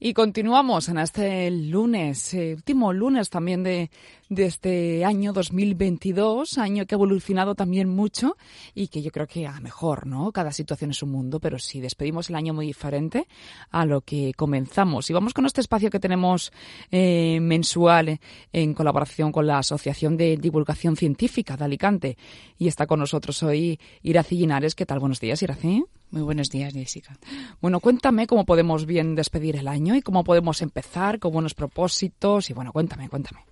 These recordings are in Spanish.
Y continuamos en este lunes, eh, último lunes también de, de, este año 2022, año que ha evolucionado también mucho y que yo creo que a mejor, ¿no? Cada situación es un mundo, pero sí, despedimos el año muy diferente a lo que comenzamos. Y vamos con este espacio que tenemos eh, mensual en colaboración con la Asociación de Divulgación Científica de Alicante. Y está con nosotros hoy Iraci Linares. ¿Qué tal? Buenos días, Iraci. Muy buenos días, Jessica. Bueno, cuéntame cómo podemos bien despedir el año y cómo podemos empezar con buenos propósitos. Y bueno, cuéntame, cuéntame.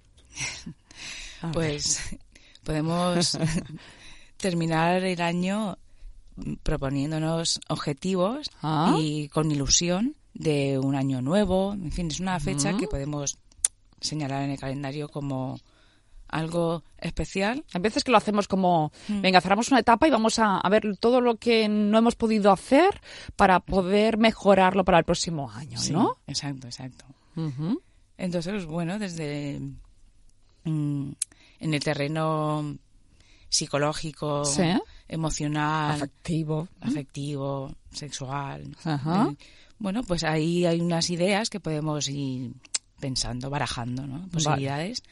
pues podemos terminar el año proponiéndonos objetivos ah. y con ilusión de un año nuevo. En fin, es una fecha que podemos señalar en el calendario como algo especial. A veces que lo hacemos como, mm. venga, cerramos una etapa y vamos a, ver todo lo que no hemos podido hacer para poder mejorarlo para el próximo año, ¿no? Exacto, exacto. Entonces, bueno, desde mm, en el terreno psicológico, emocional, afectivo, afectivo, sexual. Eh, bueno, pues ahí hay unas ideas que podemos ir pensando, barajando, ¿no? Posibilidades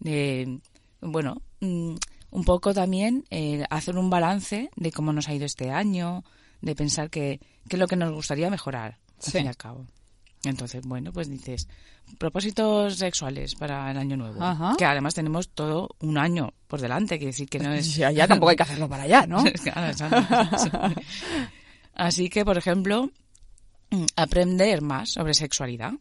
de, bueno, mm, un poco también eh, hacer un balance de cómo nos ha ido este año, de pensar qué es lo que nos gustaría mejorar, al fin y al cabo. Entonces, bueno, pues dices, propósitos sexuales para el año nuevo. Que además tenemos todo un año por delante, que decir que no es... Ya, ya tampoco hay que hacerlo para allá, ¿no? Así que, por ejemplo, mm, aprender más sobre sexualidad,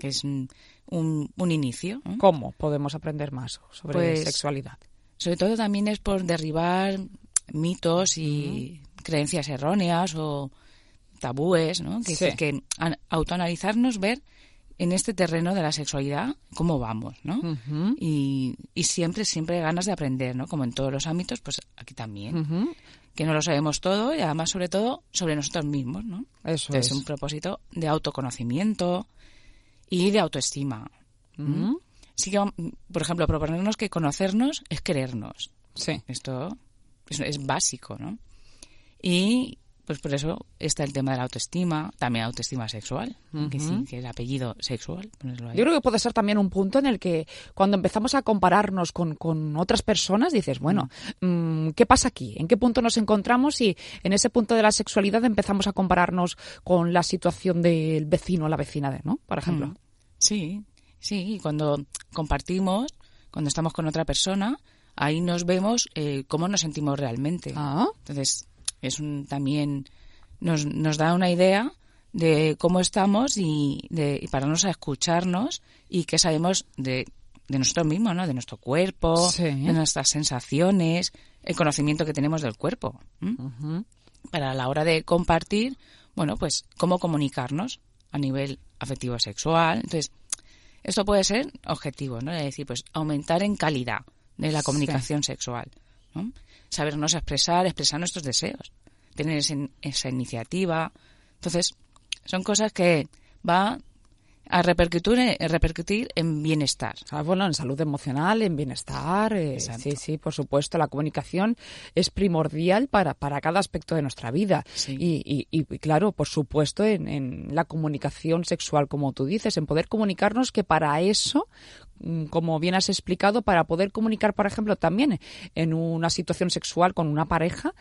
que es un, un inicio. ¿Cómo podemos aprender más sobre pues, sexualidad? Sobre todo también es por derribar mitos y creencias erróneas o tabúes, ¿no? Que, que autoanalizarnos, ver en este terreno de la sexualidad cómo vamos, ¿no? y, y, siempre, siempre ganas de aprender, ¿no? Como en todos los ámbitos, pues aquí también. Que no lo sabemos todo y además, sobre todo, sobre nosotros mismos, ¿no? Eso es. un propósito de autoconocimiento, y de autoestima. ¿Mm? Sí que, por ejemplo, proponernos que conocernos es querernos. Sí. Esto es, básico, ¿no? Y pues por eso está el tema de la autoestima, también autoestima sexual, que sí, que el apellido sexual. Yo creo que puede ser también un punto en el que cuando empezamos a compararnos con, con otras personas, dices, bueno, mm, ¿qué pasa aquí? ¿En qué punto nos encontramos? Y en ese punto de la sexualidad empezamos a compararnos con la situación del vecino o la vecina de, ¿no? Por ejemplo. Mm. Sí, sí, cuando compartimos, cuando estamos con otra persona, ahí nos vemos eh, cómo nos sentimos realmente. Ah. Entonces, es un, también nos, nos da una idea de cómo estamos y, de, para a escucharnos y qué sabemos de, de nosotros mismos, ¿no? De nuestro cuerpo, de nuestras sensaciones, el conocimiento que tenemos del cuerpo. Para la hora de compartir, bueno, pues cómo comunicarnos a nivel afectivo sexual. Entonces, esto puede ser objetivo, ¿no? Es decir, pues aumentar en calidad de la comunicación sexual, ¿no? Sabernos expresar, expresar nuestros deseos, tener esa iniciativa. Entonces, son cosas que va a repercutir, repercutir en bienestar. Ah, bueno, en salud emocional, en bienestar. Eh, sí, sí, por supuesto. La comunicación es primordial para, para cada aspecto de nuestra vida. Y, y, claro, por supuesto, en, en la comunicación sexual, como tú dices, en poder comunicarnos que para eso como bien has explicado, para poder comunicar, por ejemplo, también en una situación sexual con una pareja,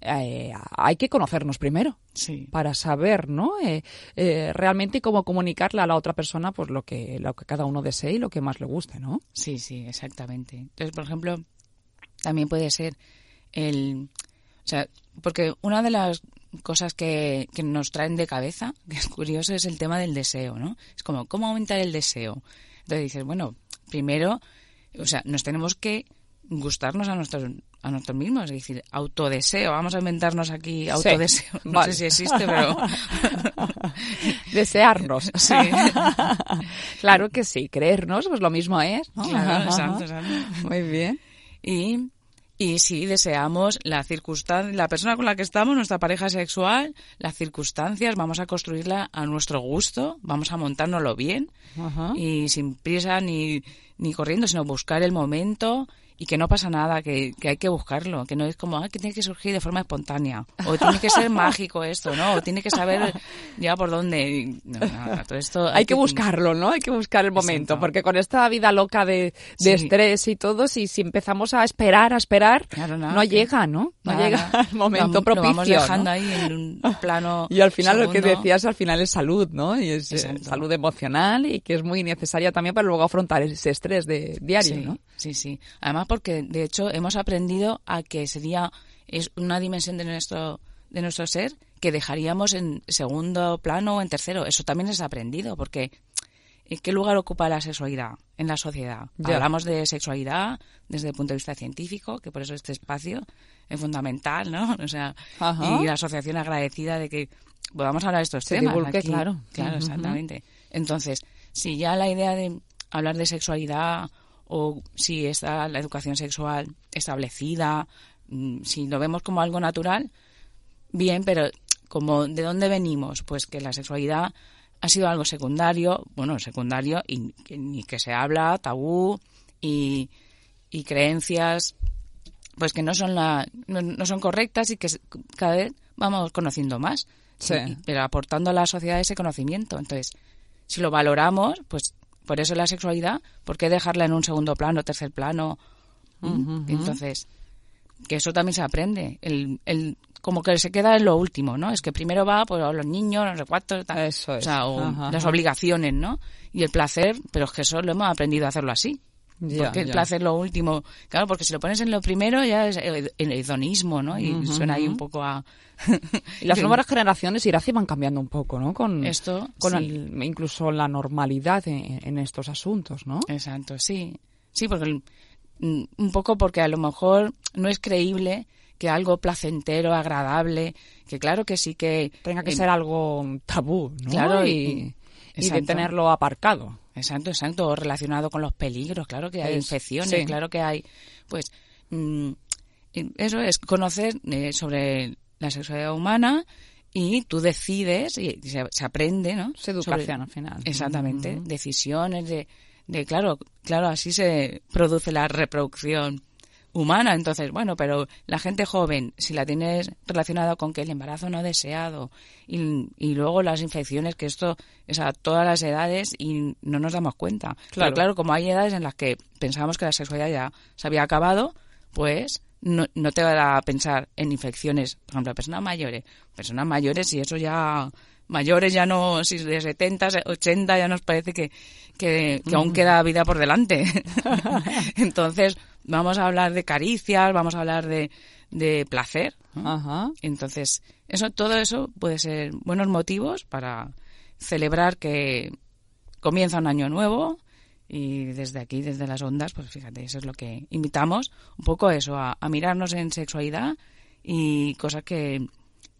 eh, hay que conocernos primero. Sí. Para saber, ¿no? Eh, eh, realmente cómo comunicarle a la otra persona, pues lo que, lo que cada uno desee y lo que más le guste, ¿no? Sí, sí, exactamente. Entonces, por ejemplo, también puede ser el. O sea, porque una de las cosas que, que nos traen de cabeza, que es curioso, es el tema del deseo, ¿no? Es como, ¿cómo aumentar el deseo? Entonces dices, bueno, primero, o sea, nos tenemos que gustarnos a nosotros a nosotros mismos, es decir, autodeseo, vamos a inventarnos aquí autodeseo, no sé si existe, pero desearnos. Sí. claro que sí, creernos, pues lo mismo es, Claro, exacto, exacto. Muy bien. Y y si deseamos la circunstancia, la persona con la que estamos, nuestra pareja sexual, las circunstancias, vamos a construirla a nuestro gusto, vamos a montárnoslo bien. Y sin prisa ni, ni corriendo, sino buscar el momento y que no pasa nada, que, que hay que buscarlo, que no es como, ah, que tiene que surgir de forma espontánea, o tiene que ser mágico esto, ¿no? O tiene que saber ya por dónde. No, nada, todo esto hay, que, buscarlo, ¿no? Hay que buscar el momento, Exacto. porque con esta vida loca de, de Sí. estrés y todo, si, si empezamos a esperar, a esperar, Claro, nada, no que- llega, ¿no? No nada, llega el momento Lo- propicio. Lo vamos dejando ¿no? ahí en un plano. Y al final lo que decías al final es salud, ¿no? Y es eh, Exacto. salud emocional y que es muy necesaria también para luego afrontar ese estrés de diario, sí, ¿no? Sí, sí. Además porque de hecho hemos aprendido a que sería es una dimensión de nuestro de nuestro ser que dejaríamos en segundo plano o en tercero. Eso también es aprendido porque ¿en qué lugar ocupa la sexualidad en la sociedad? Ya. Hablamos de sexualidad desde el punto de vista científico, que por eso este espacio es fundamental, ¿no? O sea, Ajá. y la asociación agradecida de que podamos hablar de estos Se temas. divulgue, aquí. claro. Claro, exactamente. Entonces, si ya la idea de hablar de sexualidad o si está la educación sexual establecida, mm, si lo vemos como algo natural, bien, pero como de dónde venimos, pues que la sexualidad ha sido algo secundario, bueno, secundario y que, ni que se habla, tabú y, y creencias pues que no son la no, no son correctas y que cada vez vamos conociendo más Sí. Y- pero aportando a la sociedad ese conocimiento entonces si lo valoramos pues por eso la sexualidad por qué dejarla en un segundo plano tercer plano ¿Mm? entonces que eso también se aprende el, el como que se queda en lo último no es que primero va pues los niños no sé cuántos tal. Eso es. o sea o Ajá, las ajá. obligaciones no y el placer pero es que eso lo hemos aprendido a hacerlo así Porque el placer lo último. Claro, porque si lo pones en lo primero ya es el hedonismo, ¿no? Y suena ahí un poco a... Y las nuevas generaciones, Iraci, van cambiando un poco, ¿no? Con, Esto, con sí. el- incluso la normalidad en, en estos asuntos, ¿no? Exacto, sí. Sí, porque el- mm, un poco porque a lo mejor no es creíble que algo placentero, agradable, que claro que sí que... Tenga que eh, ser algo tabú, ¿no? Claro, y, y- y de exacto. tenerlo aparcado. Exacto, exacto, relacionado con los peligros, claro que hay Es- infecciones, sí. claro que hay, pues, mm, y eso es conocer eh, sobre la sexualidad humana y tú decides y se, se aprende, ¿no? Es educación Sobre- al final. Exactamente, decisiones de, de, claro, claro, así se produce la reproducción humana. Entonces, bueno, pero la gente joven, si la tienes relacionada con que el embarazo no deseado y, y luego las infecciones, que esto es a todas las edades y no nos damos cuenta. Claro. Pero claro, como hay edades en las que pensábamos que la sexualidad ya se había acabado, pues no, no te va a pensar en infecciones, por ejemplo, personas mayores. Personas mayores y eso ya mayores ya no, si de 70, 80 ya nos parece que, que, que aún queda vida por delante. Entonces, vamos a hablar de caricias, vamos a hablar de, de placer. ¿no? Ajá. Entonces, eso, todo eso puede ser buenos motivos para celebrar que comienza un año nuevo y desde aquí, desde las ondas, pues fíjate, eso es lo que invitamos, un poco eso, a, a mirarnos en sexualidad y cosas que,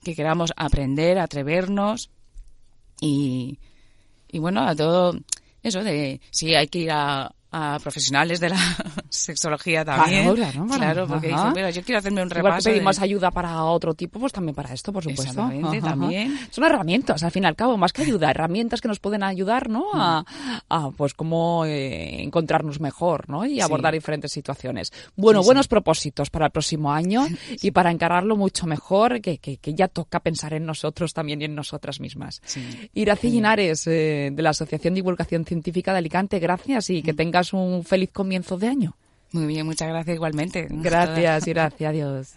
que queramos aprender, atrevernos y, y bueno, a todo eso de si hay que ir a, a profesionales de la sexología también. Claro, porque dicen, mira, yo quiero hacerme un Igual repaso. que pedimos de- ayuda para otro tipo, pues también para esto, por supuesto. Exactamente, también. Son herramientas, al fin y al cabo, más que ayuda, herramientas que nos pueden ayudar, ¿no? A, a, pues, cómo eh, encontrarnos mejor, ¿no? Y Sí. abordar diferentes situaciones. Bueno, Sí, sí. buenos propósitos para el próximo año y para encararlo mucho mejor, que, que, que ya toca pensar en nosotros también y en nosotras mismas. Iraci Linares, eh, de la Asociación de Divulgación Científica de Alicante, gracias y que tengas un feliz comienzo de año. Muy bien, muchas gracias igualmente. Gracias, Iraci, adiós.